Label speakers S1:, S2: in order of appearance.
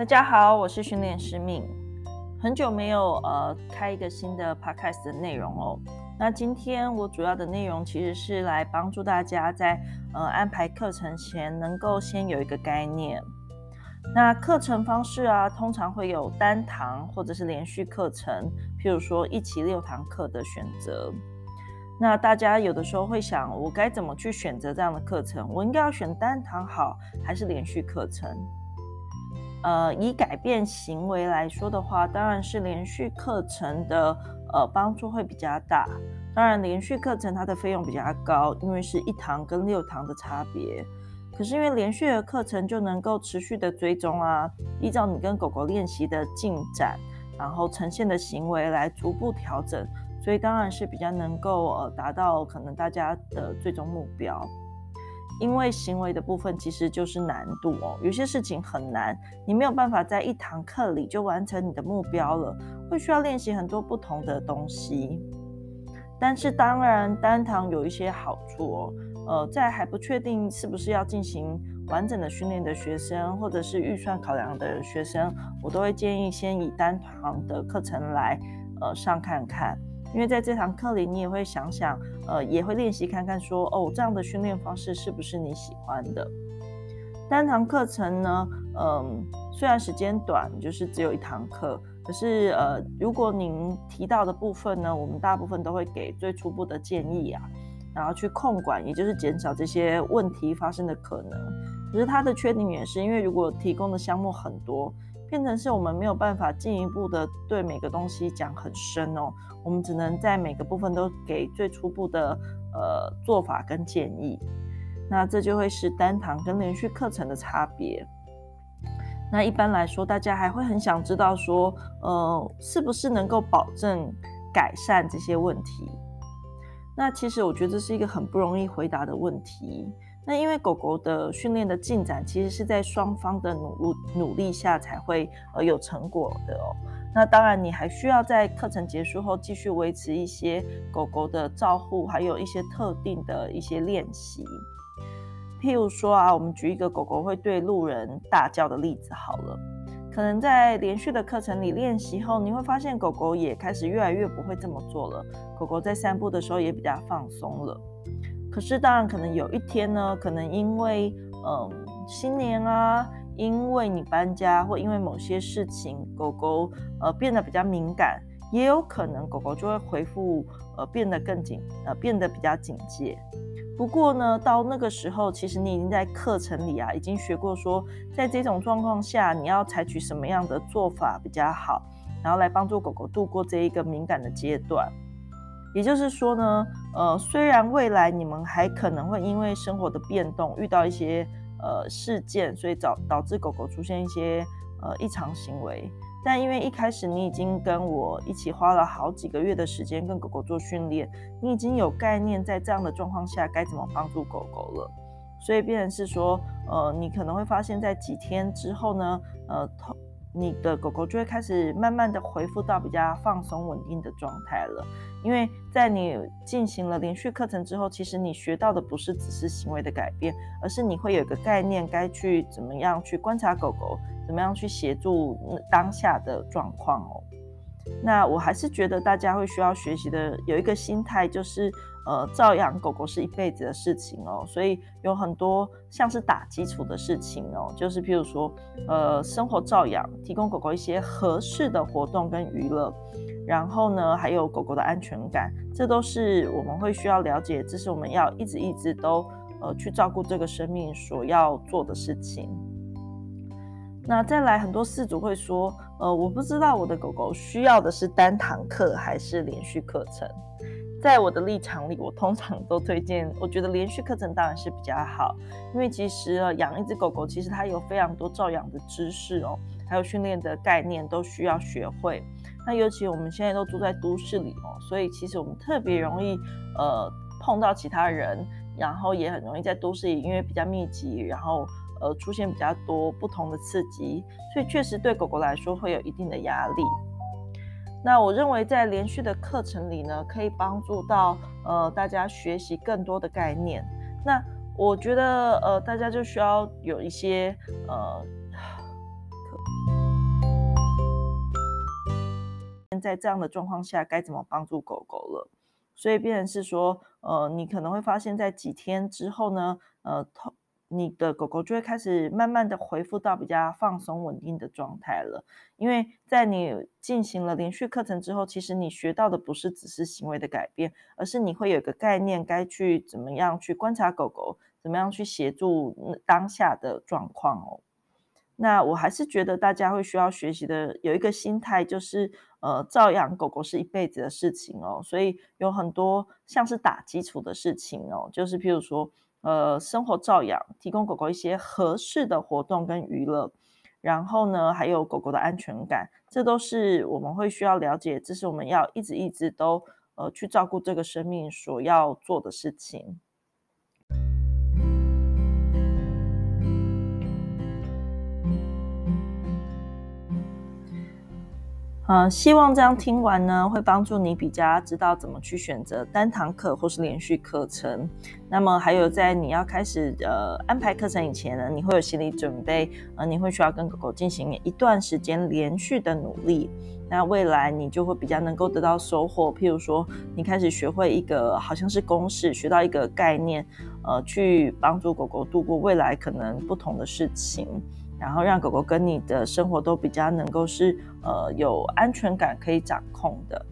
S1: 大家好，我是训练师敏很久没有呃开一个新的 podcast 的内容哦。那今天我主要的内容其实是来帮助大家在呃安排课程前能够先有一个概念。那课程方式啊，通常会有单堂或者是连续课程，譬如说一期六堂课的选择。那大家有的时候会想，我该怎么去选择这样的课程？我应该要选单堂好，还是连续课程？呃，以改变行为来说的话，当然是连续课程的呃帮助会比较大。当然，连续课程它的费用比较高，因为是一堂跟六堂的差别。可是因为连续的课程就能够持续的追踪啊，依照你跟狗狗练习的进展，然后呈现的行为来逐步调整，所以当然是比较能够呃达到可能大家的最终目标。因为行为的部分其实就是难度哦，有些事情很难，你没有办法在一堂课里就完成你的目标了，会需要练习很多不同的东西。但是当然，单堂有一些好处哦，呃，在还不确定是不是要进行完整的训练的学生，或者是预算考量的学生，我都会建议先以单堂的课程来呃上看看。因为在这堂课里，你也会想想，呃，也会练习看看说，哦，这样的训练方式是不是你喜欢的？单堂课程呢，嗯、虽然时间短，就是只有一堂课，可是呃，如果您提到的部分呢，我们大部分都会给最初步的建议啊，然后去控管，也就是减少这些问题发生的可能。可是它的缺点也是，因为如果提供的项目很多。变成是我们没有办法进一步的对每个东西讲很深哦，我们只能在每个部分都给最初步的呃做法跟建议，那这就会是单堂跟连续课程的差别。那一般来说，大家还会很想知道说，呃，是不是能够保证改善这些问题？那其实我觉得这是一个很不容易回答的问题。那因为狗狗的训练的进展，其实是在双方的努努力下才会呃有成果的哦。那当然，你还需要在课程结束后继续维持一些狗狗的照护，还有一些特定的一些练习。譬如说啊，我们举一个狗狗会对路人大叫的例子好了。可能在连续的课程里练习后，你会发现狗狗也开始越来越不会这么做了。狗狗在散步的时候也比较放松了。可是，当然可能有一天呢，可能因为嗯新年啊，因为你搬家，或因为某些事情，狗狗呃变得比较敏感，也有可能狗狗就会恢复呃变得更警呃变得比较警戒。不过呢，到那个时候，其实你已经在课程里啊，已经学过说，在这种状况下，你要采取什么样的做法比较好，然后来帮助狗狗度过这一个敏感的阶段。也就是说呢，呃，虽然未来你们还可能会因为生活的变动遇到一些呃事件，所以导导致狗狗出现一些呃异常行为，但因为一开始你已经跟我一起花了好几个月的时间跟狗狗做训练，你已经有概念在这样的状况下该怎么帮助狗狗了，所以变成是说，呃，你可能会发现在几天之后呢，呃，你的狗狗就会开始慢慢的恢复到比较放松稳定的状态了，因为在你进行了连续课程之后，其实你学到的不是只是行为的改变，而是你会有一个概念，该去怎么样去观察狗狗，怎么样去协助当下的状况哦。那我还是觉得大家会需要学习的有一个心态就是。呃，照养狗狗是一辈子的事情哦，所以有很多像是打基础的事情哦，就是譬如说，呃，生活照养，提供狗狗一些合适的活动跟娱乐，然后呢，还有狗狗的安全感，这都是我们会需要了解，这是我们要一直一直都呃去照顾这个生命所要做的事情。那再来，很多饲主会说，呃，我不知道我的狗狗需要的是单堂课还是连续课程。在我的立场里，我通常都推荐。我觉得连续课程当然是比较好，因为其实啊，养一只狗狗，其实它有非常多照养的知识哦，还有训练的概念都需要学会。那尤其我们现在都住在都市里哦，所以其实我们特别容易呃碰到其他人，然后也很容易在都市里，因为比较密集，然后呃出现比较多不同的刺激所以确实对狗狗来说会有一定的压力。那我认为在连续的课程里呢可以帮助到呃大家学习更多的概念。那我觉得呃大家就需要有一些呃在这样的状况下该怎么帮助狗狗了。所以变成是说呃你可能会发现在几天之后呢呃你的狗狗就会开始慢慢的恢复到比较放松稳定的状态了。因为在你进行了连续课程之后，其实你学到的不是只是行为的改变，而是你会有一个概念，该去怎么样去观察狗狗，怎么样去协助当下的状况哦。那我还是觉得大家会需要学习的有一个心态，就是呃，照养狗狗是一辈子的事情哦。所以有很多像是打基础的事情哦，就是譬如说。呃，生活照养，提供狗狗一些合适的活动跟娱乐，然后呢，还有狗狗的安全感，这都是我们会需要了解，这是我们要一直一直都呃去照顾这个生命所要做的事情。呃，希望这样听完呢，会帮助你比较知道怎么去选择单堂课或是连续课程。那么还有在你要开始呃安排课程以前呢，你会有心理准备，呃，你会需要跟狗狗进行一段时间连续的努力。那未来你就会比较能够得到收获。譬如说，你开始学会一个好像是公式，学到一个概念，呃，去帮助狗狗度过未来可能不同的事情。然后让狗狗跟你的生活都比较能够是呃有安全感可以掌控的。